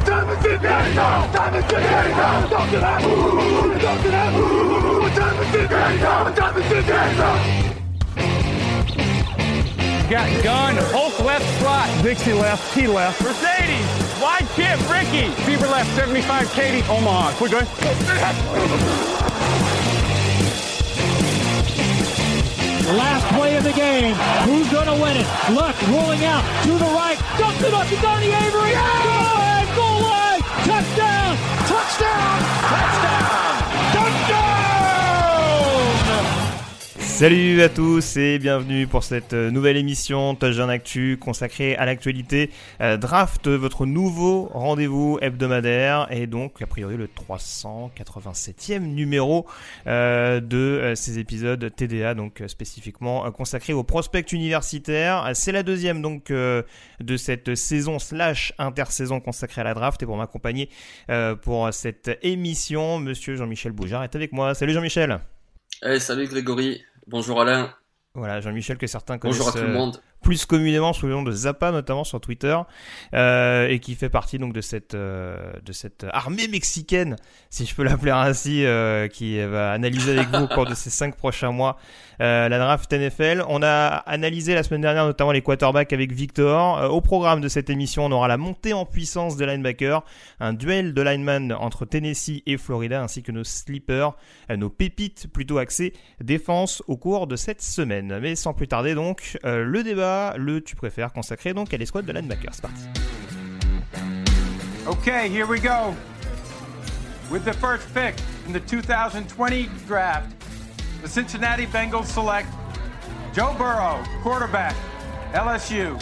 What time is it now? Time is it now? Talk to that. Talk to that. What time is it now? What time is it now? Got gun, Hulk left slot. Dixie left, T left. Mercedes, wide chip, Ricky. Fever left, 75, Katie, Omaha. Quick, go Last play of the game. Who's going to win it? Luck rolling out to the right. Dumps it up to Donnie Avery. Goal Touchdown. Touchdown. Salut à tous et bienvenue pour cette euh, nouvelle émission Touchdown Actu consacrée à l'actualité euh, draft, votre nouveau rendez-vous hebdomadaire et donc a priori le 387e numéro euh, de ces épisodes TDA donc spécifiquement consacré aux prospects universitaires. C'est la deuxième donc de cette saison slash intersaison consacrée à la draft et pour m'accompagner pour cette émission, Monsieur Jean-Michel Boujard est avec moi. Salut Jean-Michel. Hey, salut Grégory, bonjour Alain, Voilà, Jean-Michel que certains connaissent bonjour à tout le euh, monde. Plus communément sous le nom de Zappa notamment sur Twitter euh, et qui fait partie donc de cette euh, de cette armée mexicaine si je peux l'appeler ainsi euh, qui va analyser avec vous au cours de ces cinq prochains mois la draft NFL on a analysé la semaine dernière notamment les quarterbacks avec Victor. Au programme de cette émission on aura la montée en puissance de linebacker un duel de lineman entre Tennessee et Florida ainsi que nos sleepers nos pépites plutôt axées défense au cours de cette semaine. Mais sans plus tarder donc le débat le tu préfères consacré donc à l'escouade de linebacker c'est parti Okay, here we go. With the first pick in the 2020 draft, the Cincinnati Bengals select Joe Burrow, quarterback, LSU.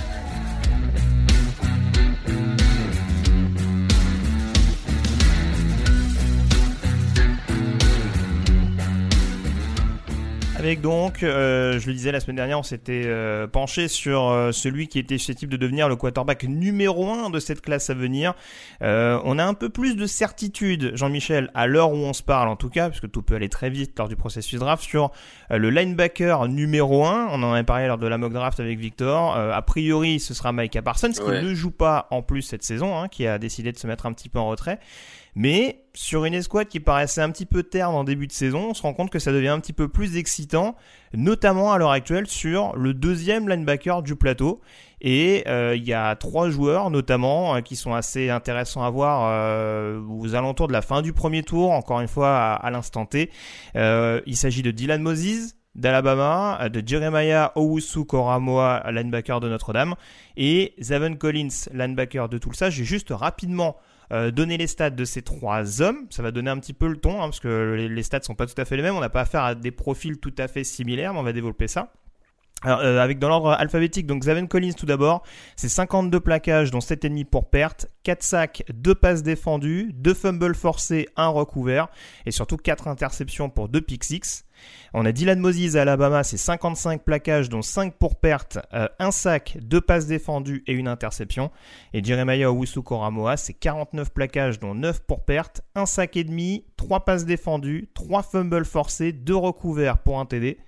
Avec donc, euh, je le disais la semaine dernière, on s'était euh, penché sur euh, celui qui était susceptible de devenir le quarterback numéro 1 de cette classe à venir. Euh, on a un peu plus de certitude, Jean-Michel, à l'heure où on se parle en tout cas, puisque tout peut aller très vite lors du processus draft, sur euh, le linebacker numéro 1. On en avait parlé lors de la mock draft avec Victor. Euh, a priori, ce sera Micah Parsons, qui Ouais. ne joue pas en plus cette saison, hein, qui a décidé de se mettre un petit peu en retrait. Mais sur une escouade qui paraissait un petit peu terne en début de saison, on se rend compte que ça devient un petit peu plus excitant, notamment à l'heure actuelle sur le deuxième linebacker du plateau. Et euh, il y a trois joueurs notamment euh, qui sont assez intéressants à voir euh, aux alentours de la fin du premier tour, encore une fois à, l'instant T. Il s'agit de Dylan Moses d'Alabama, de Jeremiah Owusu Koramoa, linebacker de Notre-Dame, et Zaven Collins, linebacker de Tulsa. J'ai juste rapidement euh, donné les stats de ces trois hommes. Ça va donner un petit peu le ton, hein, parce que les, les stats sont pas tout à fait les mêmes. On n'a pas affaire à des profils tout à fait similaires, mais on va développer ça. Alors, euh, avec dans l'ordre alphabétique, donc Zaven Collins tout d'abord, c'est 52 plaquages, dont 7,5 pour perte, 4 sacs, 2 passes défendues, 2 fumbles forcés, 1 recouvert, et surtout 4 interceptions pour 2 pick 6. On a Dylan Moses à Alabama, c'est 55 plaquages, dont 5 pour perte, 1 sac, 2 passes défendues et une interception. Et Jeremiah Owusu Koramoa, c'est 49 plaquages, dont 9 pour perte, 1 sac et demi, 3 passes défendues, 3 fumbles forcés, 2 recouverts pour un TD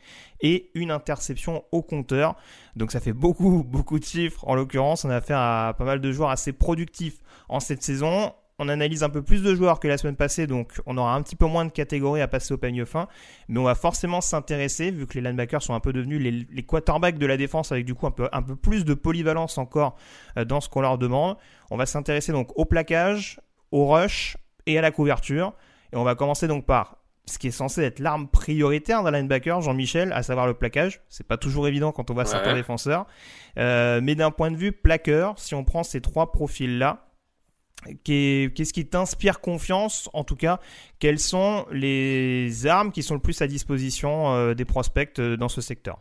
et une interception au compteur. Donc ça fait beaucoup, beaucoup de chiffres. En l'occurrence, on a affaire à pas mal de joueurs assez productifs en cette saison. on analyse un peu plus de joueurs que la semaine passée, donc on aura un petit peu moins de catégories à passer au peigne fin, mais on va forcément s'intéresser, vu que les linebackers sont un peu devenus les, quarterbacks de la défense, avec du coup un peu, plus de polyvalence encore euh, dans ce qu'on leur demande. On va s'intéresser donc au plaquage, au rush et à la couverture, et on va commencer donc par ce qui est censé être l'arme prioritaire d'un linebacker, Jean-Michel, à savoir le plaquage. C'est pas toujours évident quand on voit certains défenseurs. Euh, mais d'un point de vue plaqueur, si on prend ces trois profils-là, Qu'est-ce qui t'inspire confiance En tout cas, quelles sont les armes qui sont le plus à disposition euh, des prospects euh, dans ce secteur?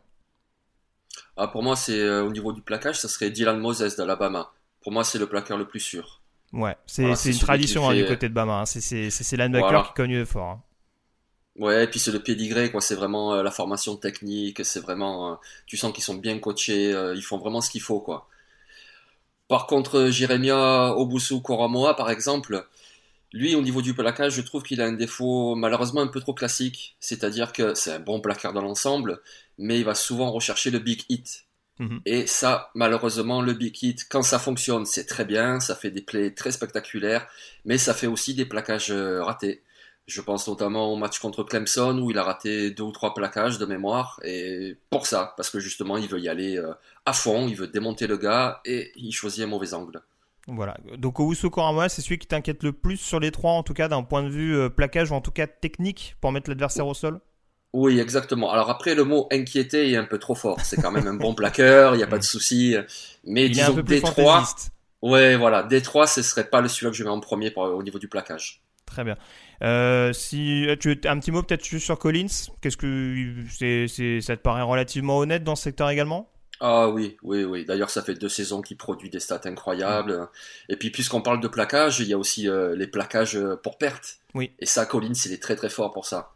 Ah, Pour moi, c'est au niveau du plaquage, ça serait Dylan Moses d'Alabama. Pour moi, c'est le plaqueur le plus sûr. Ouais, c'est une tradition hein, du côté de Bama. Hein. C'est l'linebacker qui cogne fort. Hein. Ouais, et puis c'est le pédigré, quoi. C'est vraiment euh, la formation technique. C'est vraiment, euh, tu sens qu'ils sont bien coachés. Euh, ils font vraiment ce qu'il faut, quoi. Par contre, Jeremia Obusu Koramoa, par exemple, lui, au niveau du plaquage, je trouve qu'il a un défaut malheureusement un peu trop classique. C'est-à-dire que c'est un bon plaqueur dans l'ensemble, mais il va souvent rechercher le big hit. Mhm. Et ça, malheureusement, le big hit, quand ça fonctionne, c'est très bien, ça fait des plays très spectaculaires, mais ça fait aussi des plaquages ratés. Je pense notamment au match contre Clemson où il a raté deux ou trois plaquages de mémoire. Et pour ça, parce que justement, il veut y aller euh, à fond, il veut démonter le gars et il choisit un mauvais angle. Voilà. Donc Owusu Korama, c'est celui qui t'inquiète le plus sur les trois, en tout cas d'un point de vue euh, plaquage ou en tout cas technique pour mettre l'adversaire au sol? Oui, exactement. Alors après, le mot inquiéter est un peu trop fort. C'est quand même un bon plaqueur, il n'y a pas de souci. Mais il disons trois. Ouais, voilà. Des trois, ce serait pas le celui que je mets en premier au niveau du plaquage. Très bien. Euh, si euh, tu un petit mot peut-être sur Collins, qu'est-ce que c'est, ça te paraît relativement honnête dans ce secteur également? Ah oui, oui, oui. D'ailleurs, ça fait deux saisons qu'il produit des stats incroyables. Et puis, puisqu'on parle de plaquage, il y a aussi euh, les plaquages pour perte. Oui. Et ça, Collins, il est très très fort pour ça.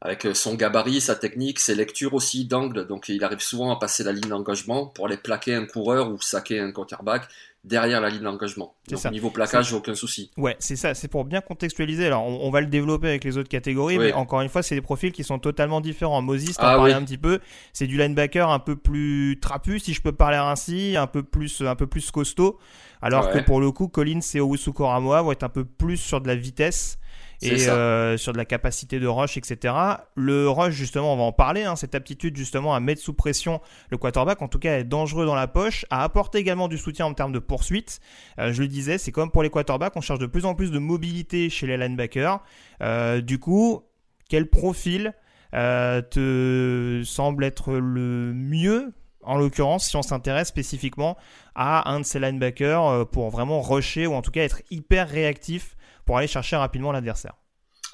Avec son gabarit, sa technique, ses lectures aussi d'angle. Donc, il arrive souvent à passer la ligne d'engagement pour aller plaquer un coureur ou saquer un quarterback derrière la ligne d'engagement. Donc ça. niveau plaquage, aucun souci. Ouais, c'est ça, c'est pour bien contextualiser. Alors on, va le développer avec les autres catégories, mais encore une fois, c'est des profils qui sont totalement différents. Moses, t'en ah, parlais un petit peu, c'est du linebacker un peu plus trapu, si je peux parler ainsi, un peu plus, un peu plus costaud. Alors que pour le coup, Collins et Owusu Koramoa vont être un peu plus sur de la vitesse et euh, sur de la capacité de rush, etc. Le rush, justement, on va en parler, hein, cette aptitude justement à mettre sous pression le quarterback, en tout cas est dangereux dans la poche, à apporter également du soutien en termes de poursuite. Euh, je le disais, c'est comme pour les quarterbacks, on cherche de plus en plus de mobilité chez les linebackers. Euh, du coup, quel profil te semble être le mieux en l'occurrence, si on s'intéresse spécifiquement à un de ces linebackers pour vraiment rusher ou en tout cas être hyper réactif pour aller chercher rapidement l'adversaire.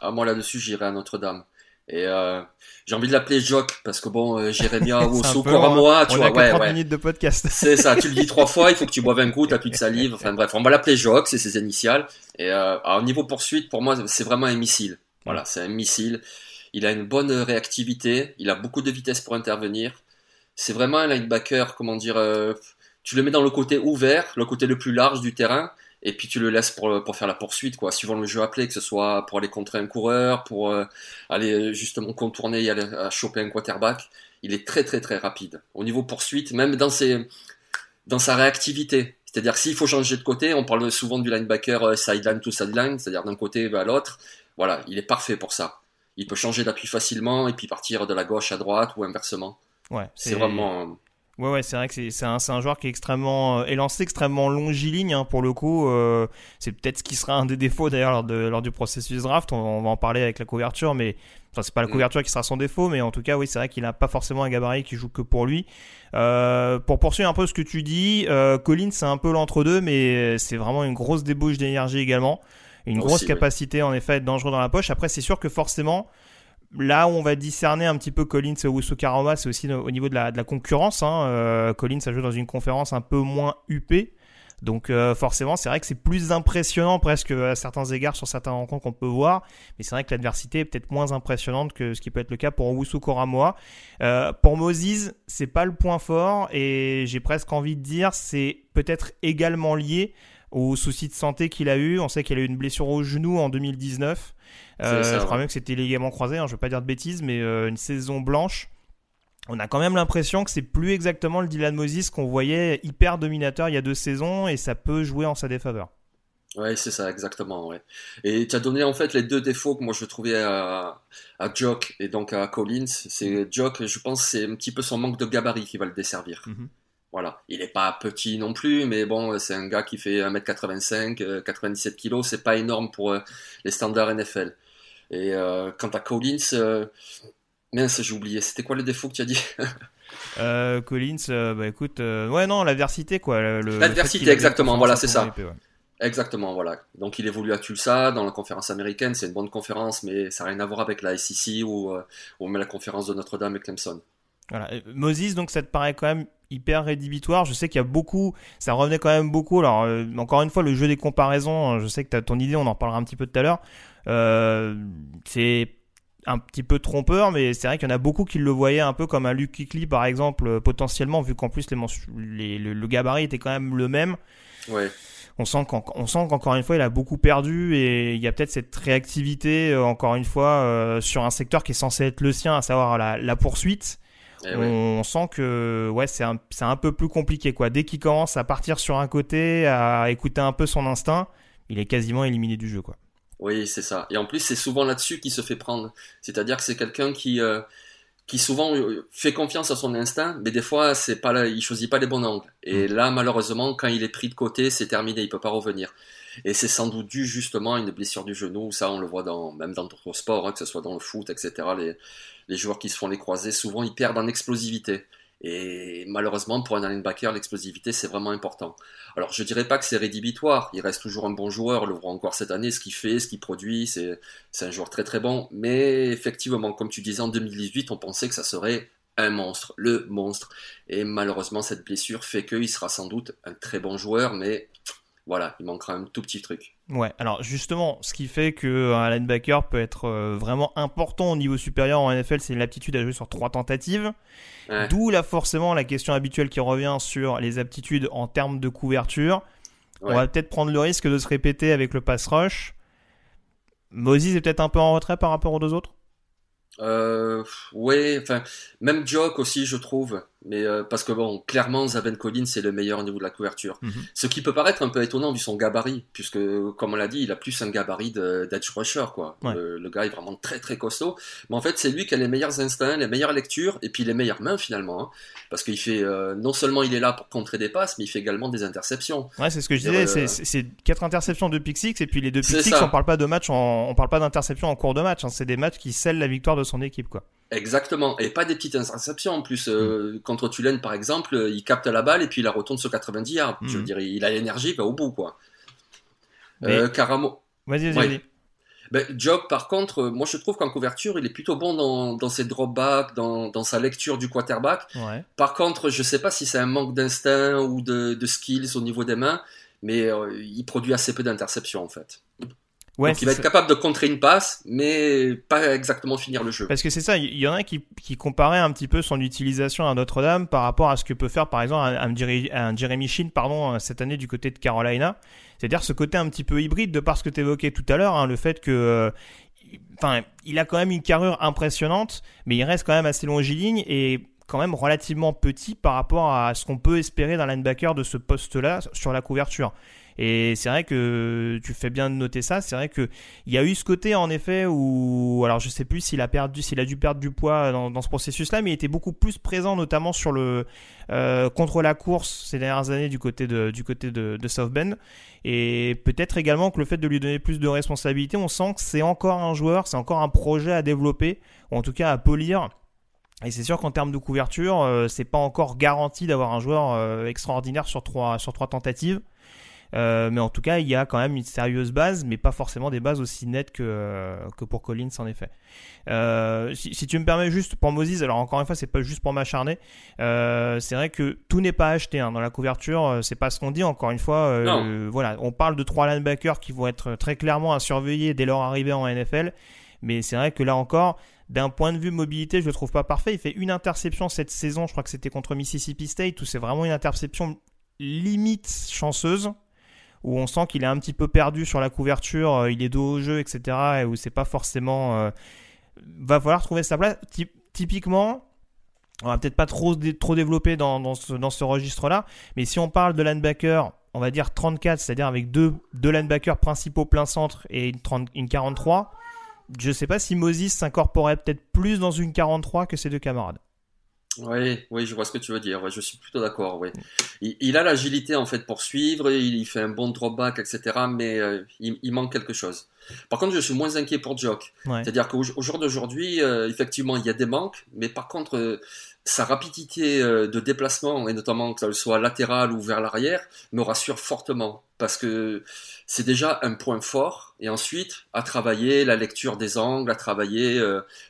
Ah, moi là-dessus, j'irai à Notre-Dame. Et euh, j'ai envie de l'appeler Jock parce que bon, euh, Jérémia pour moi, tu on vois, a ouais, 30 minutes de podcast. c'est ça, tu le dis trois fois, il faut que tu boives un coup, t'as plus de salive. Enfin bref, on va l'appeler Jock, c'est ses initiales. Et euh, au niveau poursuite, pour moi, c'est vraiment un missile. Voilà, c'est un missile. Il a une bonne réactivité, il a beaucoup de vitesse pour intervenir. C'est vraiment un linebacker, comment dire, euh, tu le mets dans le côté ouvert, le côté le plus large du terrain, et puis tu le laisses pour, pour faire la poursuite, quoi, suivant le jeu appelé, que ce soit pour aller contrer un coureur, pour euh, aller euh, justement contourner et aller à choper un quarterback. Il est très très très rapide. Au niveau poursuite, même dans, ses, dans sa réactivité. C'est-à-dire s'il faut changer de côté, on parle souvent du linebacker euh, sideline to sideline, c'est-à-dire d'un côté à l'autre. Voilà, il est parfait pour ça. Il peut changer d'appui facilement et puis partir de la gauche à droite ou inversement. Ouais, c'est vraiment Ouais, ouais, c'est vrai que c'est un, un, joueur qui est extrêmement euh, élancé, extrêmement longiligne hein, pour le coup. Euh, c'est peut-être ce qui sera un des défauts d'ailleurs lors, de, lors du processus draft. On, va en parler avec la couverture, mais enfin c'est pas la mm. couverture qui sera son défaut, mais en tout cas oui, c'est vrai qu'il n'a pas forcément un gabarit qui joue que pour lui. Euh, pour poursuivre un peu ce que tu dis, euh, Collins c'est un peu l'entre-deux, mais c'est vraiment une grosse débauche d'énergie également, une grosse capacité en effet à être dangereux dans la poche. Après c'est sûr que forcément Là où on va discerner un petit peu Collins et Owusu Karama, c'est aussi au niveau de la, concurrence. Hein. Euh, Collins a dans une conférence un peu moins huppée. Donc euh, forcément, c'est vrai que c'est plus impressionnant presque à certains égards sur certains rencontres qu'on peut voir, mais c'est vrai que l'adversité est peut-être moins impressionnante que ce qui peut être le cas pour Owusu Koramoa. Euh, pour Moses, c'est pas le point fort et j'ai presque envie de dire c'est peut-être également lié aux soucis de santé qu'il a eu. On sait qu'il a eu une blessure au genou en 2019. Euh, je crois même que c'était ligament croisé, hein, je ne veux pas dire de bêtises, mais euh, une saison blanche. On a quand même l'impression que c'est plus exactement le Dylan Moses qu'on voyait hyper dominateur il y a deux saisons et ça peut jouer en sa défaveur. Ouais, c'est ça, exactement. Ouais. Et tu as donné en fait les deux défauts que moi je trouvais à, à Jock et donc à Collins. C'est Jock, je pense, c'est un petit peu son manque de gabarit qui va le desservir. Mhm. Voilà, il est pas petit non plus, mais bon, c'est un gars qui fait 1m85, 97 kg, c'est pas énorme pour euh, les standards NFL. Et euh, quant à Collins, euh, mince, j'ai oublié, c'était quoi le défaut que tu as dit? Euh, Collins, euh, bah écoute, euh, ouais, non, l'adversité, quoi. L'adversité, exactement, voilà, c'est ça. ouais. Exactement, voilà. Donc il évolue à Tulsa, dans la conférence américaine, c'est une bonne conférence, mais ça n'a rien à voir avec la SEC ou, euh, ou même la conférence de Notre-Dame et Clemson. Voilà. Euh, Moses, donc ça te paraît quand même hyper rédhibitoire. Je sais qu'il y a beaucoup, ça revenait quand même beaucoup. Alors, euh, encore une fois, le jeu des comparaisons, euh, je sais que tu as ton idée, on en reparlera un petit peu tout à l'heure. Euh, c'est un petit peu trompeur, mais c'est vrai qu'il y en a beaucoup qui le voyaient un peu comme un Luke Kuechly, par exemple, potentiellement, vu qu'en plus les mensu- les- le, le gabarit était quand même le même. Ouais. On sent qu'encore une fois, il a beaucoup perdu et il y a peut-être cette réactivité, encore une fois, euh, sur un secteur qui est censé être le sien, à savoir la, la poursuite. Eh on sent que ouais, c'est un, c'est un peu plus compliqué. quoi. Dès qu'il commence à partir sur un côté, à écouter un peu son instinct, il est quasiment éliminé du jeu. quoi. Oui, c'est ça. Et en plus, c'est souvent là-dessus qu'il se fait prendre. C'est-à-dire que c'est quelqu'un qui, euh, qui souvent euh, fait confiance à son instinct, mais des fois, c'est pas là, il choisit pas les bons angles. Et là, malheureusement, quand il est pris de côté, c'est terminé, il peut pas revenir. Et c'est sans doute dû justement à une blessure du genou. Ça, on le voit dans, même dans d'autres sports, hein, que ce soit dans le foot, etc. Les, les joueurs qui se font les croisés, souvent, ils perdent en explosivité. Et malheureusement, pour un linebacker, l'explosivité, c'est vraiment important. Alors, je dirais pas que c'est rédhibitoire. Il reste toujours un bon joueur. Le voit encore cette année, ce qu'il fait, ce qu'il produit. C'est un joueur très très bon. Mais effectivement, comme tu disais, en 2018, on pensait que ça serait un monstre, le monstre. Et malheureusement, cette blessure fait qu'il sera sans doute un très bon joueur, mais voilà, il manquera un tout petit truc. Ouais, alors justement, ce qui fait qu'un linebacker peut être euh, vraiment important au niveau supérieur en NFL, c'est l'aptitude à jouer sur trois tentatives. Ouais. D'où là forcément la question habituelle qui revient sur les aptitudes en termes de couverture. On va peut-être prendre le risque de se répéter avec le pass rush. Moses est peut-être un peu en retrait par rapport aux deux autres? Euh, ouais, enfin, même Jock aussi, je trouve. Mais euh, parce que bon, clairement, Zaven Collins c'est le meilleur au niveau de la couverture. Mhm. Ce qui peut paraître un peu étonnant vu son gabarit, puisque comme on l'a dit, il a plus un gabarit de- d'edge rusher, quoi. Ouais. Le, le gars est vraiment très très costaud. Mais en fait, c'est lui qui a les meilleurs instincts, les meilleures lectures, et puis les meilleures mains finalement. hein. parce qu'il fait, euh, non seulement il est là pour contrer des passes, mais il fait également des interceptions. Ouais, c'est ce que je disais, euh, c'est quatre interceptions de pick six et puis les deux pick six, on parle pas de match, en- on parle pas d'interception en cours de match, hein, c'est des matchs qui scellent la victoire de son équipe quoi. Exactement, et pas des petites interceptions en plus. Euh, Mm. Contre Tulane, par exemple, euh, il capte la balle et puis il la retourne sur 90 yards. Je veux Mm. dire, il a l'énergie, il va au bout, quoi. Mais- Euh, Caramo... Vas-y, vas-y, Ouais. Ben, Job, par contre, moi je trouve qu'en couverture, il est plutôt bon dans, dans ses drop-backs, dans, dans sa lecture du quarterback. Ouais. Par contre, je sais pas si c'est un manque d'instinct ou de, de skills au niveau des mains, mais euh, il produit assez peu d'interceptions en fait. Ouais, Donc il va être capable de contrer une passe, mais pas exactement finir le jeu. Parce que c'est ça, il y en a qui, qui comparaient un petit peu son utilisation à Notre-Dame par rapport à ce que peut faire par exemple un, Jeremy Sheen pardon, cette année du côté de Carolina. C'est-à-dire ce côté un petit peu hybride de par ce que tu évoquais tout à l'heure, hein, le fait que... euh, Enfin, il a quand même une carrure impressionnante, mais il reste quand même assez longiligne et quand même relativement petit par rapport à ce qu'on peut espérer d'un linebacker de ce poste-là sur la couverture. Et c'est vrai que tu fais bien de noter ça. C'est vrai que il y a eu ce côté en effet où, alors je sais plus s'il a perdu, s'il a dû perdre du poids dans, ce processus-là, mais il était beaucoup plus présent, notamment sur le euh, contre la course ces dernières années du côté de du côté de, South Bend. Et peut-être également que le fait de lui donner plus de responsabilités, on sent que c'est encore un joueur, c'est encore un projet à développer, ou en tout cas à polir. Et c'est sûr qu'en termes de couverture, euh, c'est pas encore garanti d'avoir un joueur euh, extraordinaire sur trois sur trois tentatives. Euh, mais en tout cas, il y a quand même une sérieuse base, mais pas forcément des bases aussi nettes que, euh, que pour Collins en effet. Euh, si, si tu me permets juste pour Moses, alors encore une fois, c'est pas juste pour m'acharner. C'est vrai que tout n'est pas acheté hein, dans la couverture. C'est pas ce qu'on dit. Encore une fois, voilà, on parle de trois linebackers qui vont être très clairement à surveiller dès leur arrivée en NFL. Mais c'est vrai que là encore, d'un point de vue mobilité, je le trouve pas parfait. Il fait une interception cette saison, je crois que c'était contre Mississippi State, où c'est vraiment une interception limite chanceuse, où on sent qu'il est un petit peu perdu sur la couverture, euh, il est dos au jeu, etc. Et où c'est pas forcément. euh, va falloir trouver sa place. Typ- typiquement, on va peut-être pas trop, trop développer dans, dans ce, dans ce registre-là, mais si on parle de linebacker on va dire 34, c'est-à-dire avec deux, deux linebackers principaux plein centre et une, 30, une 43, je sais pas si Moses s'incorporait peut-être plus dans une 43 que ses deux camarades. Oui, oui, je vois ce que tu veux dire. je suis plutôt d'accord. Oui. Il, a l'agilité en fait pour suivre, il, fait un bon drop back, etc. Mais euh, il, manque quelque chose. Par contre, je suis moins inquiet pour Jock. C'est-à-dire qu'au jour d'aujourd'hui, euh, effectivement, il y a des manques, mais par contre, euh, sa rapidité euh, de déplacement, et notamment que ce soit latéral ou vers l'arrière, me rassure fortement. Parce que c'est déjà un point fort. Et ensuite, à travailler la lecture des angles, à travailler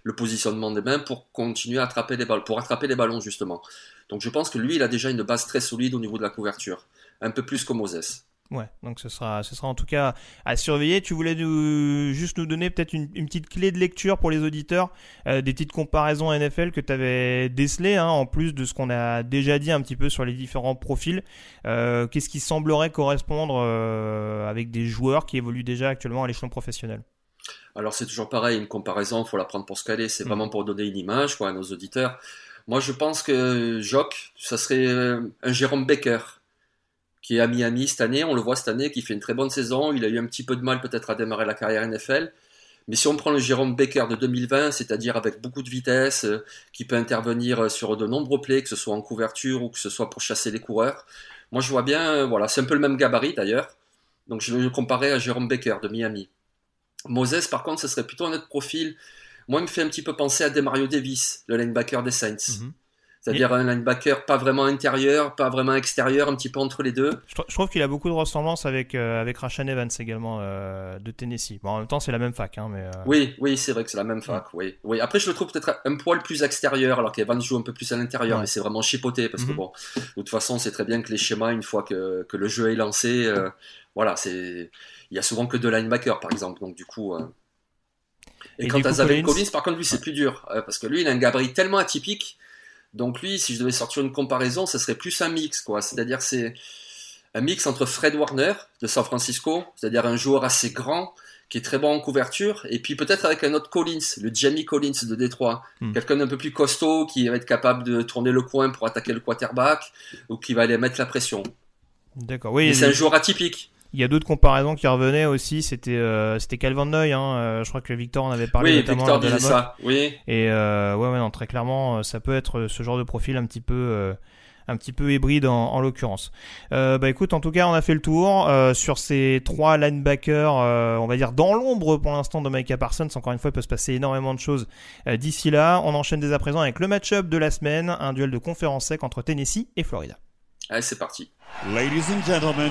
le positionnement des mains pour continuer à attraper les ballons, pour attraper les ballons justement. Donc je pense que lui, il a déjà une base très solide au niveau de la couverture. Un peu plus que Moses. Ouais, donc ce sera, ce sera en tout cas à surveiller. Tu voulais nous, juste nous donner peut-être une, petite clé de lecture pour les auditeurs, euh, des petites comparaisons NFL que tu avais décelées, hein, en plus de ce qu'on a déjà dit un petit peu sur les différents profils. Euh, qu'est-ce qui semblerait correspondre euh, avec des joueurs qui évoluent déjà actuellement à l'échelon professionnel? Alors c'est toujours pareil, une comparaison, faut la prendre pour ce qu'elle est. C'est mm. vraiment pour donner une image quoi, à nos auditeurs. Moi je pense que Jock, ça serait un Jérôme Baker qui est à Miami cette année. On le voit cette année, qui fait une très bonne saison. Il a eu un petit peu de mal peut-être à démarrer la carrière NFL. Mais si on prend le Jérôme Baker de 2020, c'est-à-dire avec beaucoup de vitesse, euh, qui peut intervenir euh, sur de nombreux plays, que ce soit en couverture ou que ce soit pour chasser les coureurs, moi je vois bien, euh, voilà, c'est un peu le même gabarit d'ailleurs. Donc je le comparer à Jérôme Baker de Miami. Moses, par contre, ce serait plutôt un autre profil. Moi, il me fait un petit peu penser à Demario Davis, le linebacker des Saints. Mhm. C'est-à-dire un linebacker pas vraiment intérieur, pas vraiment extérieur, un petit peu entre les deux. Je, trouve qu'il a beaucoup de ressemblances avec, euh, avec Rashan Evans également euh, de Tennessee. Bon, en même temps, c'est la même fac. Hein, mais, euh, Oui, oui c'est vrai que c'est la même fac. Oui. Oui. Après, je le trouve peut-être un poil plus extérieur, alors qu'Evans joue un peu plus à l'intérieur, mais c'est vraiment chipoté. Parce que, mhm. bon, de toute façon, c'est très bien que les schémas, une fois que, que le jeu est lancé, voilà, c'est il y a souvent que deux linebackers, par exemple. Donc, du coup. Et, quant à Xavier Collins, par contre, lui, c'est plus dur. parce que lui, il a un gabarit tellement atypique donc lui, si je devais sortir une comparaison, ce serait plus un mix, quoi. C'est-à-dire c'est un mix entre Fred Warner de San Francisco, c'est-à-dire un joueur assez grand qui est très bon en couverture, et puis peut-être avec un autre Collins, le Jamie Collins de Détroit, hmm. quelqu'un d'un peu plus costaud qui va être capable de tourner le coin pour attaquer le quarterback ou qui va aller mettre la pression. D'accord, oui. C'est un joueur atypique. Il y a d'autres comparaisons qui revenaient aussi. C'était euh, c'était Calvin Noy. Hein, euh, je crois que Victor en avait parlé. Oui, Victor disait ça. Oui. Et euh, ouais, ouais, non, très clairement, ça peut être ce genre de profil un petit peu un petit peu hybride en, en l'occurrence. Euh, bah écoute, en tout cas, on a fait le tour euh, sur ces trois linebackers, euh, on va dire dans l'ombre pour l'instant de Micah Parsons. Encore une fois, il peut se passer énormément de choses d'ici là. On enchaîne dès à présent avec le match-up de la semaine, un duel de conférence sec entre Tennessee et Florida. Allez, c'est parti. Ladies and gentlemen,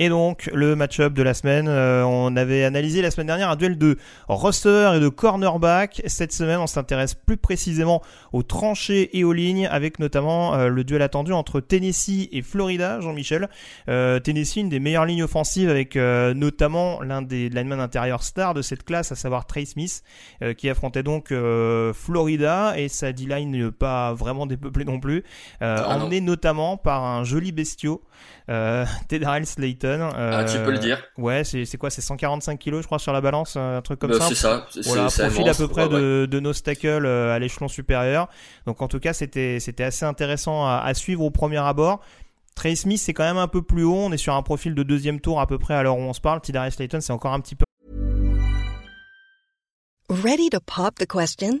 Et donc, le match-up de la semaine, euh, on avait analysé la semaine dernière un duel de roster et de cornerback. Cette semaine, on s'intéresse plus précisément aux tranchées et aux lignes, avec notamment euh, le duel attendu entre Tennessee et Florida, Jean-Michel. Euh, Tennessee, une des meilleures lignes offensives, avec notamment l'un des linemen intérieurs stars de cette classe, à savoir Trey Smith, qui affrontait donc Florida, et sa D-line pas vraiment dépeuplée non plus, ah emmené notamment par un joli bestiau euh, Slayton. Euh, ah, tu peux le dire. Ouais, c'est quoi C'est 145 kilos, je crois, sur la balance, un truc comme bah, ça. C'est ça. Voilà, profil à peu près de, de nos tackles euh, à l'échelon supérieur. Donc en tout cas, c'était c'était assez intéressant à, à, suivre au premier abord. Trey Smith, c'est quand même un peu plus haut. On est sur un profil de deuxième tour à peu près à l'heure où on se parle. Tedarrell Slayton, c'est encore un petit peu. Ready to pop the question?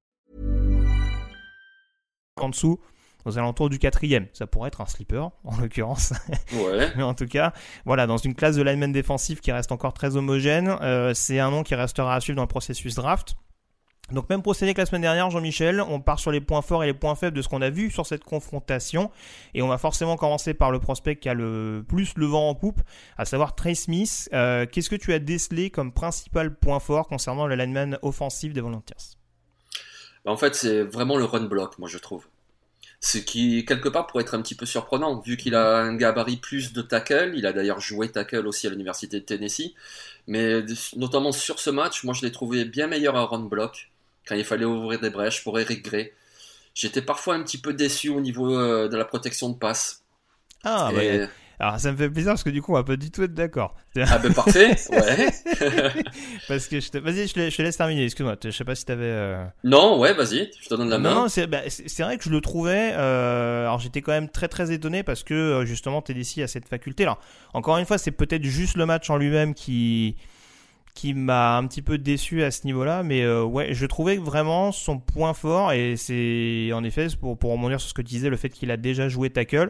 Qu'en dessous, aux alentours du quatrième. Ça pourrait être un sleeper, en l'occurrence. Ouais. Mais en tout cas, voilà, dans une classe de lineman défensif qui reste encore très homogène, euh, c'est un nom qui restera à suivre dans le processus draft. Donc même procédé que la semaine dernière, Jean-Michel, on part sur les points forts et les points faibles de ce qu'on a vu sur cette confrontation. Et on va forcément commencer par le prospect qui a le plus le vent en poupe, à savoir Trey Smith. Euh, Qu'est-ce que tu as décelé comme principal point fort concernant le lineman offensif des Volunteers? Bah, En fait, c'est vraiment le run block, moi je trouve. Ce qui, quelque part, pourrait être un petit peu surprenant, vu qu'il a un gabarit plus de tackle. Il a d'ailleurs joué tackle aussi à l'université de Tennessee. Mais notamment sur ce match, moi je l'ai trouvé bien meilleur à run block, quand il fallait ouvrir des brèches pour Eric Gray. J'étais parfois un petit peu déçu au niveau euh, de la protection de passe. Ah, Et- bah, alors ça me fait plaisir parce que du coup on va pas du tout être d'accord. Ah ben parfait, ouais. parce que je te... vas-y, je te, je te laisse terminer. Excuse-moi, je sais pas si t'avais. euh... non, ouais, vas-y, je te donne la main. Non, non, c'est bah, c'est- vrai que je le trouvais. euh, alors j'étais quand même très très étonné parce que euh, justement TDC a cette faculté. Alors encore une fois, c'est peut-être juste le match en lui-même qui qui m'a un petit peu déçu à ce niveau-là, mais euh, ouais, je trouvais vraiment son point fort et c'est en effet pour pour rebondir sur ce que tu disais, le fait qu'il a déjà joué tackle.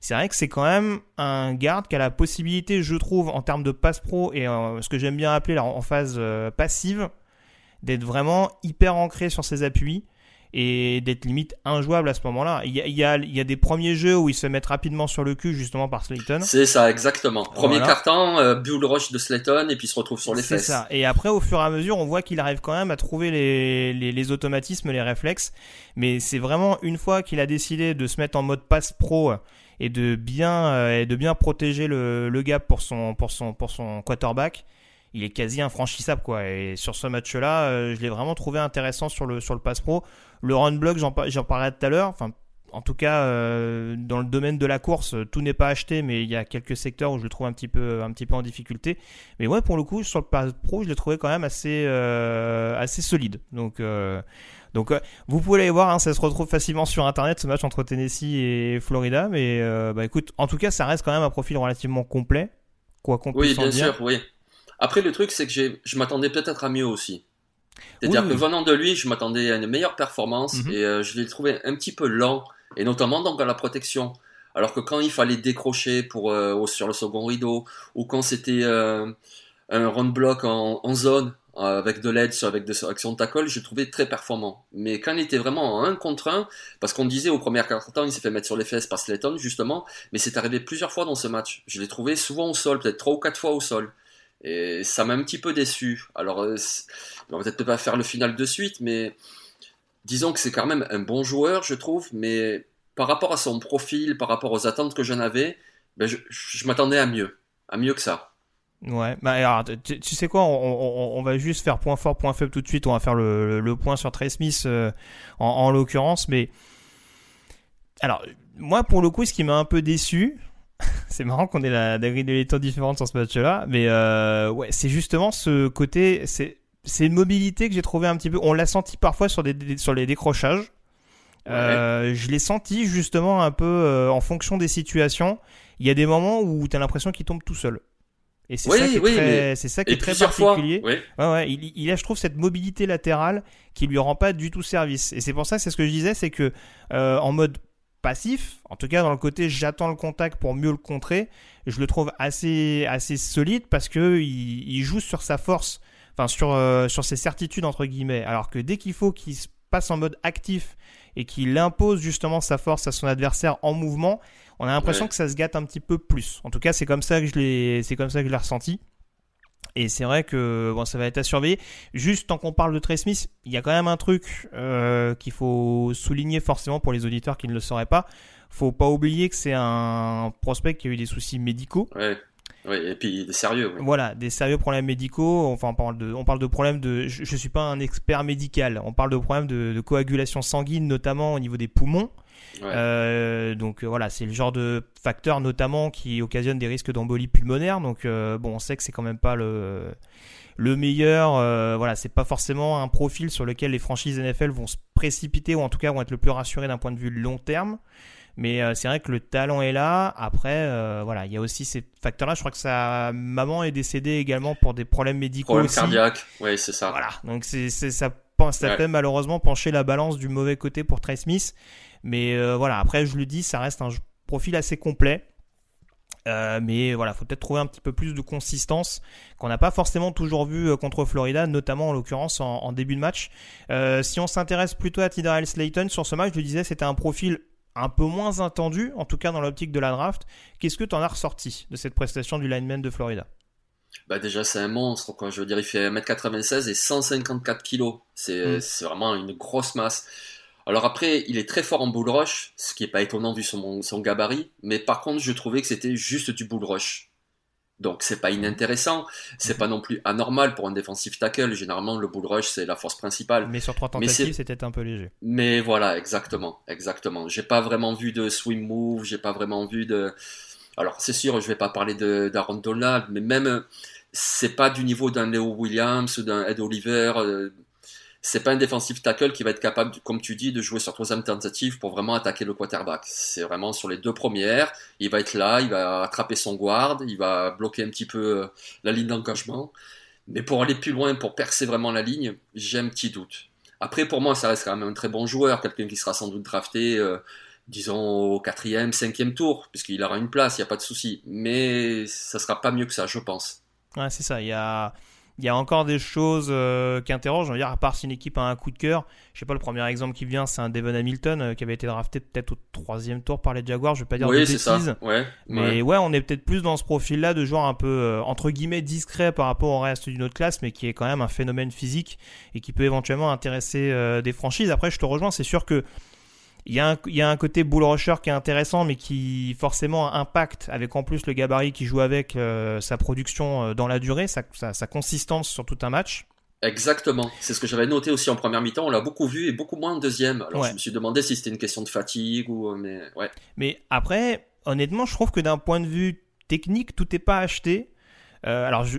C'est vrai que c'est quand même un garde qui a la possibilité, je trouve, en termes de passe pro et euh, ce que j'aime bien appeler là, en phase euh, passive, d'être vraiment hyper ancré sur ses appuis et d'être limite injouable à ce moment-là. Il y a, il y, a, il y a des premiers jeux où il se met rapidement sur le cul justement par Slayton. C'est ça, exactement. Premier Voilà. carton, euh, bull rush de Slayton, et puis il se retrouve sur les C'est fesses. ça. Et après, au fur et à mesure, on voit qu'il arrive quand même à trouver les, les, les automatismes, les réflexes. Mais c'est vraiment une fois qu'il a décidé de se mettre en mode passe pro et de bien, euh, et de bien protéger le, le gap pour son, pour, son, pour son quarterback, il est quasi infranchissable. Quoi. Et sur ce match-là, euh, je l'ai vraiment trouvé intéressant sur le, sur le passe pro. Le run block, j'en parlais tout à l'heure. Enfin, en tout cas, euh, dans le domaine de la course, tout n'est pas acheté, mais il y a quelques secteurs où je le trouve un petit peu, un petit peu en difficulté. Mais ouais, pour le coup, sur le pass pro, je l'ai trouvé quand même assez, euh, assez solide. Donc, euh, donc vous pouvez aller voir, hein, ça se retrouve facilement sur internet ce match entre Tennessee et Florida. Mais bah écoute, en tout cas, ça reste quand même un profil relativement complet, quoi qu'on Oui, puisse en bien dire. sûr, oui. Après, le truc, c'est que je m'attendais peut-être à mieux aussi. C'est-à-dire Oui, que oui. venant de lui, je m'attendais à une meilleure performance Mhm. et je l'ai trouvé un petit peu lent, et notamment donc dans la protection. Alors que quand il fallait décrocher pour, euh, sur le second rideau, ou quand c'était euh, un round block en, zone, euh, avec de l'aide, avec de avec son tackle, je trouvais très performant. Mais quand il était vraiment en 1 contre 1, parce qu'on disait au premier quart temps, il s'est fait mettre sur les fesses par Slayton, justement, mais c'est arrivé plusieurs fois dans ce match. Je l'ai trouvé souvent au sol, peut-être trois ou quatre fois au sol. Et ça m'a un petit peu déçu. Alors, on va peut-être pas faire le final de suite, mais disons que c'est quand même un bon joueur, je trouve, mais par rapport à son profil, par rapport aux attentes que j'en avais, ben je, m'attendais à mieux. À mieux que ça. Ouais, bah alors, tu, sais quoi, on, va juste faire point fort, point faible tout de suite. On va faire le, point sur Trey Smith euh, en, en l'occurrence, mais alors moi pour le coup, ce qui m'a un peu déçu, c'est marrant qu'on ait la, grille de lecture différente sur ce match-là, mais euh, ouais, c'est justement ce côté, c'est c'est une mobilité que j'ai trouvé un petit peu. On l'a senti parfois sur des, sur les décrochages. Euh, je l'ai senti justement un peu euh, en fonction des situations. Il y a des moments où tu as l'impression qu'il tombe tout seul. Et c'est Oui, ça qui est oui, très, c'est ça qui est très fois, particulier. oui. Ouais, ouais, il, il a, je trouve, cette mobilité latérale qui lui rend pas du tout service. Et c'est pour ça, c'est ce que je disais, c'est que euh, en mode passif, en tout cas dans le côté j'attends le contact pour mieux le contrer, je le trouve assez, assez solide parce que il, il joue sur sa force, enfin sur, euh, sur ses certitudes entre guillemets. Alors que dès qu'il faut qu'il se passe en mode actif et qu'il impose justement sa force à son adversaire en mouvement, on a l'impression Ouais. que ça se gâte un petit peu plus. En tout cas, c'est comme ça que je l'ai, c'est comme ça que je l'ai ressenti. Et c'est vrai que bon, ça va être à surveiller. Juste tant qu'on parle de Trey Smith, il y a quand même un truc euh, qu'il faut souligner forcément pour les auditeurs qui ne le sauraient pas. Faut pas oublier que c'est un prospect qui a eu des soucis médicaux. Ouais. Ouais, et puis est sérieux. oui. Voilà, des sérieux problèmes médicaux. Enfin, on parle de, on parle de problèmes de. Je, je suis pas un expert médical. On parle de problèmes de, de coagulation sanguine, notamment au niveau des poumons. Ouais. Euh, donc euh, voilà, c'est le genre de facteur notamment qui occasionne des risques d'embolie pulmonaire. Donc euh, bon, on sait que c'est quand même pas le le meilleur. euh, voilà, c'est pas forcément un profil sur lequel les franchises NFL vont se précipiter ou en tout cas vont être le plus rassurés d'un point de vue long terme. Mais euh, c'est vrai que le talent est là. Après, euh, voilà, il y a aussi ces facteurs-là. Je crois que sa maman est décédée également pour des problèmes médicaux Problème aussi. cardiaque. Ouais, c'est ça. Voilà, donc c'est, c'est- ça ça fait malheureusement pencher la balance du mauvais côté pour Trey Smith. Mais euh, voilà, après, je le dis, ça reste un profil assez complet. Euh, mais voilà, faut peut-être trouver un petit peu plus de consistance qu'on n'a pas forcément toujours vu contre Florida, notamment en l'occurrence en, début de match. si on s'intéresse plutôt à Tidal Slayton sur ce match, je le disais, c'était un profil un peu moins attendu, en tout cas dans l'optique de la draft. Qu'est-ce que tu en as ressorti de cette prestation du lineman de Florida? Bah déjà c'est un monstre quoi. Je veux dire il fait 1m96 et 154 kg. Mm. C'est vraiment une grosse masse. Alors après il est très fort en bull rush, ce qui est pas étonnant vu son, son gabarit. Mais par contre je trouvais que c'était juste du bull rush. Donc c'est pas inintéressant, c'est pas non plus anormal pour un défensif tackle. Généralement le bull rush c'est la force principale. Mais sur trois tentatives c'était un peu léger. Mais voilà exactement, exactement. J'ai pas vraiment vu de swing move, j'ai pas vraiment vu de alors c'est sûr, je vais pas parler d'Aaron Donald, mais même c'est pas du niveau d'un Leo Williams ou d'un Ed Oliver. Euh, c'est pas un défensif tackle qui va être capable, comme tu dis, de jouer sur troisième tentative pour vraiment attaquer le quarterback. C'est vraiment sur les deux premières. Il va être là, il va attraper son guard, il va bloquer un petit peu euh, la ligne d'engagement. Mais pour aller plus loin, pour percer vraiment la ligne, j'ai un petit doute. Après, pour moi, ça reste quand même un très bon joueur, quelqu'un qui sera sans doute drafté. Euh, disons au quatrième, cinquième tour, puisqu'il aura une place, il n'y a pas de souci. Mais ça sera pas mieux que ça, je pense. Ouais, c'est ça. Il y a, il y a encore des choses euh, qui interrogent. Je veux dire, à part si une équipe a un coup de cœur, je sais pas, le premier exemple qui vient, c'est un Devon Hamilton euh, qui avait été drafté peut-être au troisième tour par les Jaguars. Je vais pas dire oui, de bêtises. Ouais, mais ouais. on est peut-être plus dans ce profil-là de joueur un peu euh, entre guillemets discret par rapport au reste d'une autre classe, mais qui est quand même un phénomène physique et qui peut éventuellement intéresser des franchises. Après, je te rejoins, c'est sûr que il y, a un, il y, a un, côté bull rusher qui est intéressant, mais qui forcément impacte, avec en plus le gabarit qui joue avec euh, sa production euh, dans la durée, sa, sa, consistance sur tout un match. Exactement, c'est ce que j'avais noté aussi en première mi-temps. On l'a beaucoup vu et beaucoup moins en deuxième. Alors je me suis demandé si c'était une question de fatigue ou mais ouais. Mais après, honnêtement, je trouve que d'un point de vue technique, tout n'est pas acheté. Euh, alors, je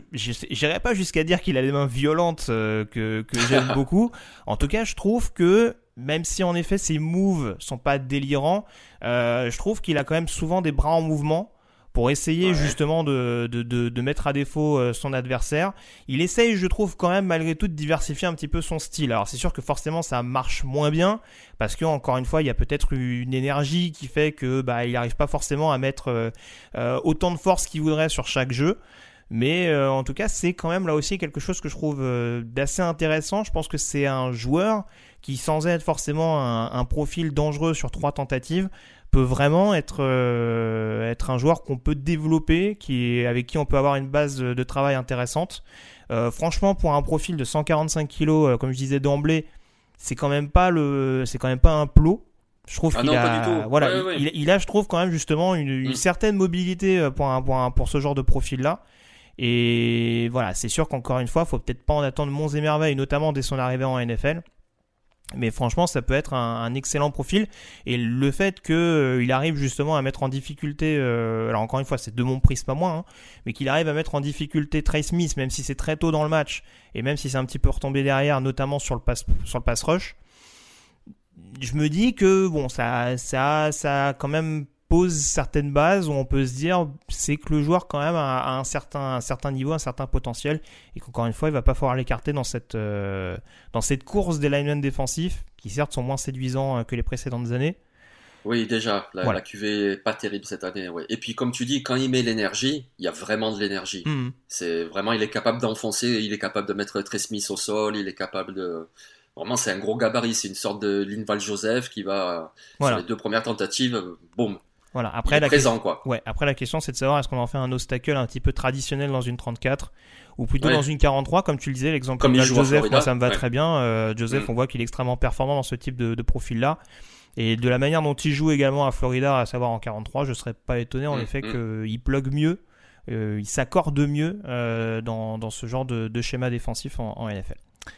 n'irai pas jusqu'à dire qu'il a des mains violentes que, que j'aime beaucoup. En tout cas, je trouve que même si en effet ses moves sont pas délirants, euh, je trouve qu'il a quand même souvent des bras en mouvement pour essayer justement de, de, de, mettre à défaut euh, son adversaire. Il essaye, je trouve, quand même malgré tout de diversifier un petit peu son style. Alors c'est sûr que forcément ça marche moins bien parce que encore une fois il y a peut-être une énergie qui fait que bah il n'arrive pas forcément à mettre euh, autant de force qu'il voudrait sur chaque jeu. Mais en tout cas, c'est quand même là aussi quelque chose que je trouve d'assez intéressant. Je pense que c'est un joueur qui sans être forcément un, profil dangereux sur trois tentatives, peut vraiment être, euh, être un joueur qu'on peut développer, qui avec qui on peut avoir une base de, travail intéressante. Euh, franchement, pour un profil de 145 kg, euh, comme je disais d'emblée, c'est quand même pas le, c'est quand même pas un plot. Je trouve ah qu'il a, voilà, Il, a, je trouve quand même justement une, mm. certaine mobilité pour un, pour, pour ce genre de profil là. Et voilà, c'est sûr qu'encore une fois, faut peut-être pas en attendre monts et merveilles, notamment dès son arrivée en NFL. Mais franchement, ça peut être un, excellent profil. Et le fait qu'il euh, arrive justement à mettre en difficulté, euh, alors encore une fois, c'est de mon prisme à moi, hein, mais qu'il arrive à mettre en difficulté Trey Smith, même si c'est très tôt dans le match, et même si c'est un petit peu retombé derrière, notamment sur le pass, sur le pass rush, je me dis que bon, ça, ça, ça a quand même pose certaines bases où on peut se dire c'est que le joueur quand même a, un certain, un certain niveau, un certain potentiel et qu'encore une fois il va pas falloir l'écarter dans cette, euh, dans cette course des linemen défensifs qui certes sont moins séduisants euh, que les précédentes années. Oui, déjà, la, QV est pas terrible cette année. Ouais. Et puis, comme tu dis, quand il met l'énergie, il y a vraiment de l'énergie. Mhm. C'est vraiment, il est capable d'enfoncer, il est capable de mettre Trey Smith au sol, il est capable de. Vraiment, c'est un gros gabarit. C'est une sorte de Linval Joseph qui va, sur les deux premières tentatives, boum, voilà. Après, la question, quoi. Ouais. Après, la question, c'est de savoir est-ce qu'on en fait un obstacle un petit peu traditionnel dans une 34 ou plutôt dans une 43, comme tu le disais, l'exemple de Joseph, moi, ça me va très bien. Euh, Joseph, mm. on voit qu'il est extrêmement performant dans ce type de, profil-là. Et de la manière dont il joue également à Florida, à savoir en 43, je serais pas étonné en mm, effet mm. qu'il plug mieux, euh, il s'accorde mieux euh, dans, dans, ce genre de, de schéma défensif en, en NFL.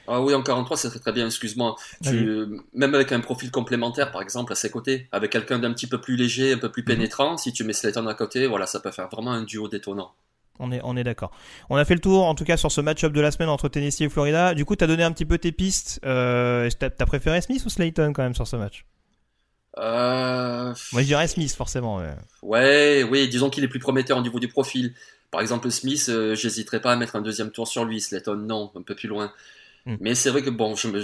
Ah oui, en 43, ça serait très bien, excuse-moi. Même avec un profil complémentaire, par exemple, à ses côtés, avec quelqu'un d'un petit peu plus léger, un peu plus mhm. pénétrant, si tu mets Slayton à côté, voilà, ça peut faire vraiment un duo détonnant. On est, on est d'accord. On a fait le tour, en tout cas, sur ce match-up de la semaine entre Tennessee et Florida. Du coup, tu as donné un petit peu tes pistes. Euh, t'as, préféré Smith ou Slayton quand même sur ce match? Euh... Moi, je dirais Smith, forcément. Ouais, oui, disons qu'il est plus prometteur au niveau du profil. Par exemple, Smith, euh, j'hésiterais pas à mettre un deuxième tour sur lui. Slayton, non, un peu plus loin. Hmm. Mais c'est vrai que bon, je me...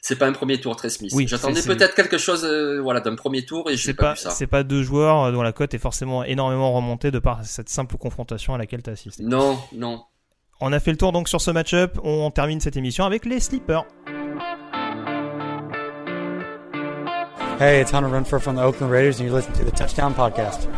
c'est pas un premier tour très Smith. Oui, J'attendais peut-être quelque chose euh, voilà, d'un premier tour et je pas, pas, vu ça. c'est pas deux joueurs dont la cote est forcément énormément remontée de par cette simple confrontation à laquelle tu as assisté. Non, non. On a fait le tour donc sur ce match-up. On termine cette émission avec les sleepers. Hey, it's Hunter Renfro from the Oakland Raiders, and you listen to the Touchdown Podcast.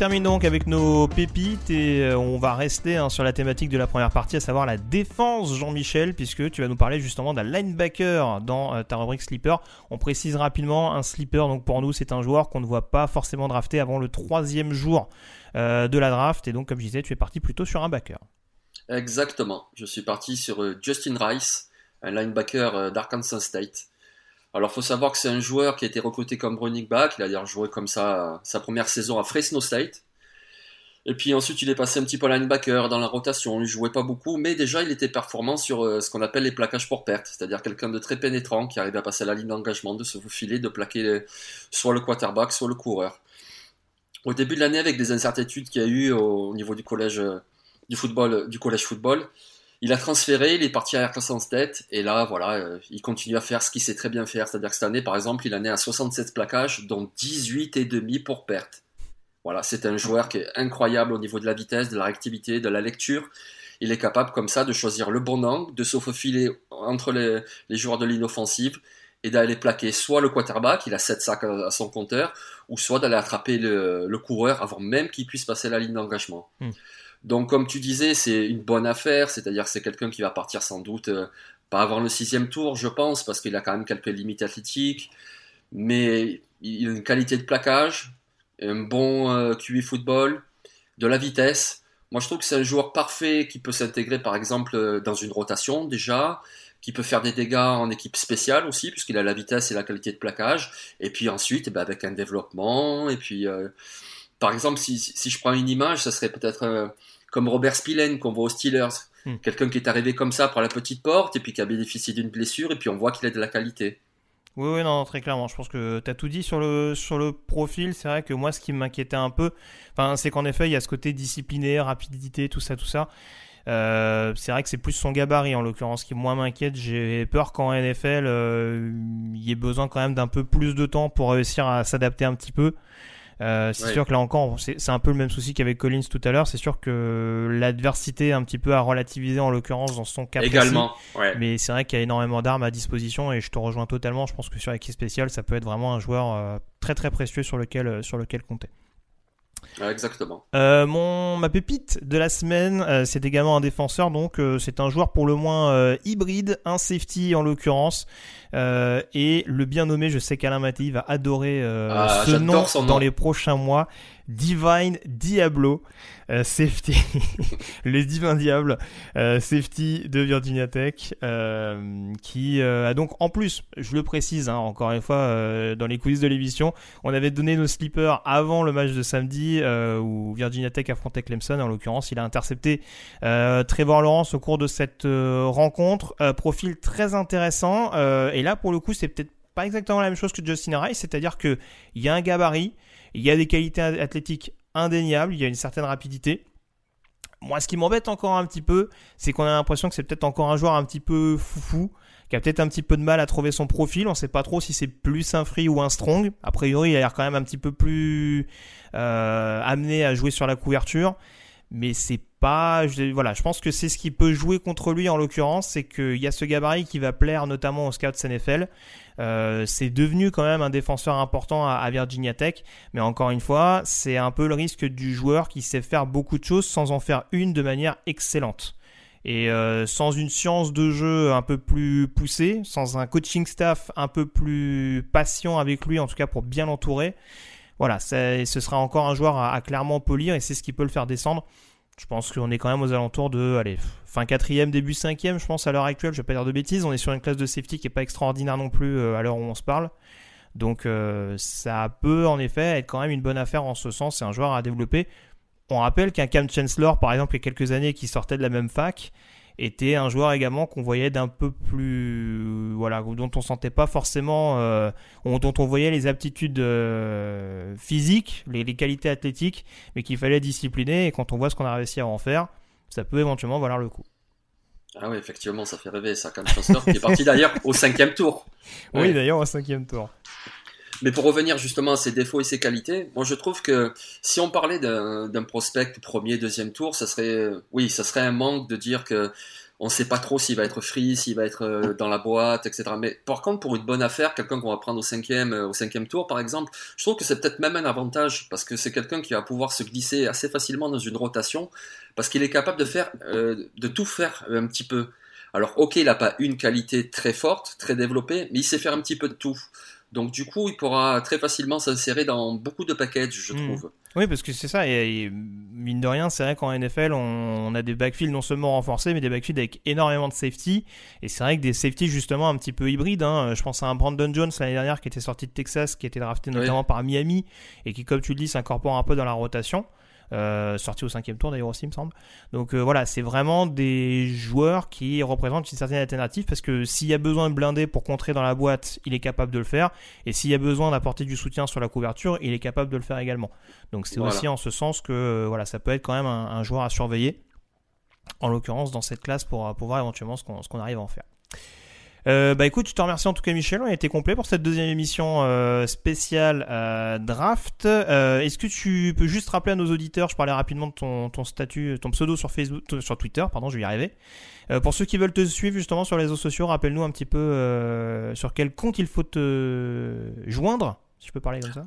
Termine donc avec nos pépites et euh, on va rester hein, sur la thématique de la première partie, à savoir la défense, Jean-Michel, puisque tu vas nous parler justement d'un linebacker dans euh, ta rubrique sleeper. On précise rapidement, un sleeper, donc pour nous, c'est un joueur qu'on ne voit pas forcément drafté avant le troisième jour euh, de la draft. Et donc, comme je disais, tu es parti plutôt sur un backer. Exactement. Je suis parti sur Justin Rice, un linebacker d'Arkansas State. Alors, faut savoir que c'est un joueur qui a été recruté comme running back. Il a d'ailleurs joué comme ça sa première saison à Fresno State. Et puis ensuite, il est passé un petit peu linebacker dans la rotation. Il jouait pas beaucoup, mais déjà, il était performant sur euh, ce qu'on appelle les plaquages pour perte. C'est-à-dire quelqu'un de très pénétrant qui arrive à passer la ligne d'engagement, de se faufiler, de plaquer euh, soit le quarterback, soit le coureur. Au début de l'année, avec des incertitudes qu'il y a eu au, au niveau du collège euh, du football, du collège football, il a transféré, il est parti à Arkansas State, et là, voilà, euh, il continue à faire ce qu'il sait très bien faire. C'est-à-dire que cette année, par exemple, il en est à 67 plaquages, dont 18 et demi pour perte. Voilà, c'est un joueur qui est incroyable au niveau de la vitesse, de la réactivité, de la lecture. Il est capable, comme ça, de choisir le bon angle, de se faufiler entre les, joueurs de ligne offensive et d'aller plaquer soit le quarterback, il a 7 sacs à, son compteur, ou soit d'aller attraper le, le coureur avant même qu'il puisse passer la ligne d'engagement. Hmm. Donc, comme tu disais, c'est une bonne affaire, c'est-à-dire c'est quelqu'un qui va partir sans doute euh, pas avant le sixième tour, je pense, parce qu'il a quand même quelques limites athlétiques, mais il a une qualité de plaquage, un bon euh, QI football, de la vitesse. Moi, je trouve que c'est un joueur parfait qui peut s'intégrer, par exemple, euh, dans une rotation déjà, qui peut faire des dégâts en équipe spéciale aussi, puisqu'il a la vitesse et la qualité de plaquage. Et puis ensuite, eh ben, avec un développement. Et puis, par exemple, si, si- je prends une image, ça serait peut-être euh, comme Robert Spillane qu'on voit aux Steelers. Hmm. Quelqu'un qui est arrivé comme ça par la petite porte et puis qui a bénéficié d'une blessure et puis on voit qu'il a de la qualité. Oui, oui, non, très clairement. Je pense que tu as tout dit sur le, sur le profil. C'est vrai que moi, ce qui m'inquiétait un peu, c'est qu'en effet, il y a ce côté discipliné, rapidité, tout ça, tout ça. Euh, c'est vrai que c'est plus son gabarit en l'occurrence qui moins m'inquiète. J'ai peur qu'en NFL, euh, il y ait besoin quand même d'un peu plus de temps pour réussir à s'adapter un petit peu. Euh, c'est Ouais. sûr que là encore, c'est un peu le même souci qu'avec Collins tout à l'heure. C'est sûr que l'adversité un petit peu à relativiser en l'occurrence dans son cas précis. Également, ouais. Mais c'est vrai qu'il y a énormément d'armes à disposition et je te rejoins totalement. Je pense que sur l'équipe spéciale, ça peut être vraiment un joueur euh, très très précieux sur lequel, euh, sur lequel compter. Exactement. Euh, mon, ma pépite de la semaine, euh, c'est également un défenseur, donc euh, c'est un joueur pour le moins hybride, un safety en l'occurrence, euh, et le bien nommé, je sais qu'Alain Mattei va adorer euh, Ah, ce nom dans les prochains mois, Divine Diablo, euh, safety, le divin diable, euh, safety de Virginia Tech, euh, qui euh, a donc en plus, je le précise hein, encore une fois euh, dans les quiz de l'émission, on avait donné nos slippers avant le match de samedi euh, où Virginia Tech affrontait Clemson. En l'occurrence, il a intercepté euh, Trevor Lawrence au cours de cette euh, rencontre. Euh, profil très intéressant. Euh, et là, pour le coup, c'est peut-être pas exactement la même chose que Justin Rice, c'est-à-dire que il y a un gabarit, il y a des qualités athlétiques indéniables, il y a une certaine rapidité. Moi, ce qui m'embête encore un petit peu, c'est qu'on a l'impression que c'est peut-être encore un joueur un petit peu foufou, qui a peut-être un petit peu de mal à trouver son profil. On sait pas trop si c'est plus un free ou un strong. A priori, il a l'air quand même un petit peu plus euh, amené à jouer sur la couverture. Mais c'est pas. je- voilà, je pense que c'est ce qui peut jouer contre lui en l'occurrence, c'est qu'il y a ce gabarit qui va plaire notamment aux scouts NFL. Euh, c'est devenu quand même un défenseur important à, Virginia Tech, mais encore une fois, c'est un peu le risque du joueur qui sait faire beaucoup de choses sans en faire une de manière excellente. Et euh, sans une science de jeu un peu plus poussée, sans un coaching staff un peu plus patient avec lui, en tout cas pour bien l'entourer, voilà, ce sera encore un joueur à, clairement polir et c'est ce qui peut le faire descendre. Je pense qu'on est quand même aux alentours de, allez, fin quatrième, début cinquième, je pense à l'heure actuelle. Je vais pas dire de bêtises. On est sur une classe de safety qui est pas extraordinaire non plus euh, à l'heure où on se parle. Donc euh, ça peut en effet être quand même une bonne affaire en ce sens. C'est un joueur à développer. On rappelle qu'un Cam Chancellor, par exemple, il y a quelques années, qui sortait de la même fac était un joueur également qu'on voyait d'un peu plus, voilà, dont on sentait pas forcément, euh, dont on voyait les aptitudes euh, physiques, les, qualités athlétiques, mais qu'il fallait discipliner. Et quand on voit ce qu'on a réussi à en faire, ça peut éventuellement valoir le coup. Ah oui, effectivement, ça fait rêver ça, Cam Chancellor, qui est parti d'ailleurs au cinquième tour. Oui, d'ailleurs au cinquième tour. Mais pour revenir justement à ses défauts et ses qualités, moi je trouve que si on parlait d'un prospect premier, deuxième tour, ça serait, oui, ça serait un manque de dire que on ne sait pas trop s'il va être free, s'il va être euh, dans la boîte, etc. Mais par contre, pour une bonne affaire, quelqu'un qu'on va prendre au cinquième, euh, au cinquième tour, par exemple, je trouve que c'est peut-être même un avantage parce que c'est quelqu'un qui va pouvoir se glisser assez facilement dans une rotation parce qu'il est capable de faire, euh, de tout faire un petit peu. Alors, ok, il n'a pas une qualité très forte, très développée, mais il sait faire un petit peu de tout. Donc du coup, il pourra très facilement s'insérer dans beaucoup de packages, je hmm. trouve. Oui, parce que c'est ça, et, mine de rien, c'est vrai qu'en NFL, on, a des backfields non seulement renforcés, mais des backfields avec énormément de safety. Et c'est vrai que des safety justement un petit peu hybrides. Hein. Je pense à un Brandon Jones l'année dernière qui était sorti de Texas, qui était drafté notamment par Miami, et qui, comme tu le dis, s'incorpore un peu dans la rotation. Euh, sorti au cinquième tour d'ailleurs aussi, il me semble. Donc euh, voilà, c'est vraiment des joueurs qui représentent une certaine alternative parce que s'il y a besoin de blinder pour contrer dans la boîte, il est capable de le faire. Et s'il y a besoin d'apporter du soutien sur la couverture, il est capable de le faire également. Donc c'est aussi en ce sens que euh, voilà, ça peut être quand même un, joueur à surveiller. En l'occurrence, dans cette classe pour, pour voir éventuellement ce qu'on arrive à en faire. Euh, bah écoute, je te remercie en tout cas Michel, on a été complet pour cette deuxième émission euh, spéciale euh, draft. Euh, est-ce que tu peux juste rappeler à nos auditeurs, je parlais rapidement de ton, ton statut, ton pseudo sur Facebook, sur Twitter, pardon, je vais y arriver. pour ceux qui veulent te suivre justement sur les réseaux sociaux, rappelle-nous un petit peu sur quel compte il faut te joindre, si je peux parler comme ça.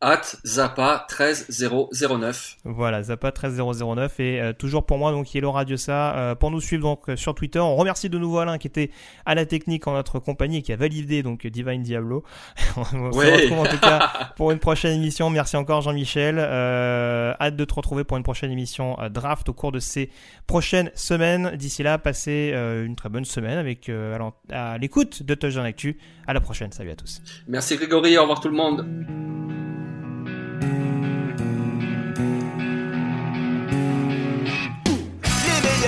At Zappa 13009. Voilà, Zappa 13009 et euh, toujours pour moi donc Yellow Radio ça euh, pour nous suivre donc euh, sur Twitter. On remercie de nouveau Alain qui était à la technique en notre compagnie et qui a validé donc Divine Diablo. on se retrouve en tout cas pour une prochaine émission. Merci encore Jean-Michel. hâte de te retrouver pour une prochaine émission draft au cours de ces prochaines semaines. D'ici là, passez une très bonne semaine avec à l'écoute de Touchdown Actu. À la prochaine. Salut à tous. Merci Grégory. Au revoir tout le monde.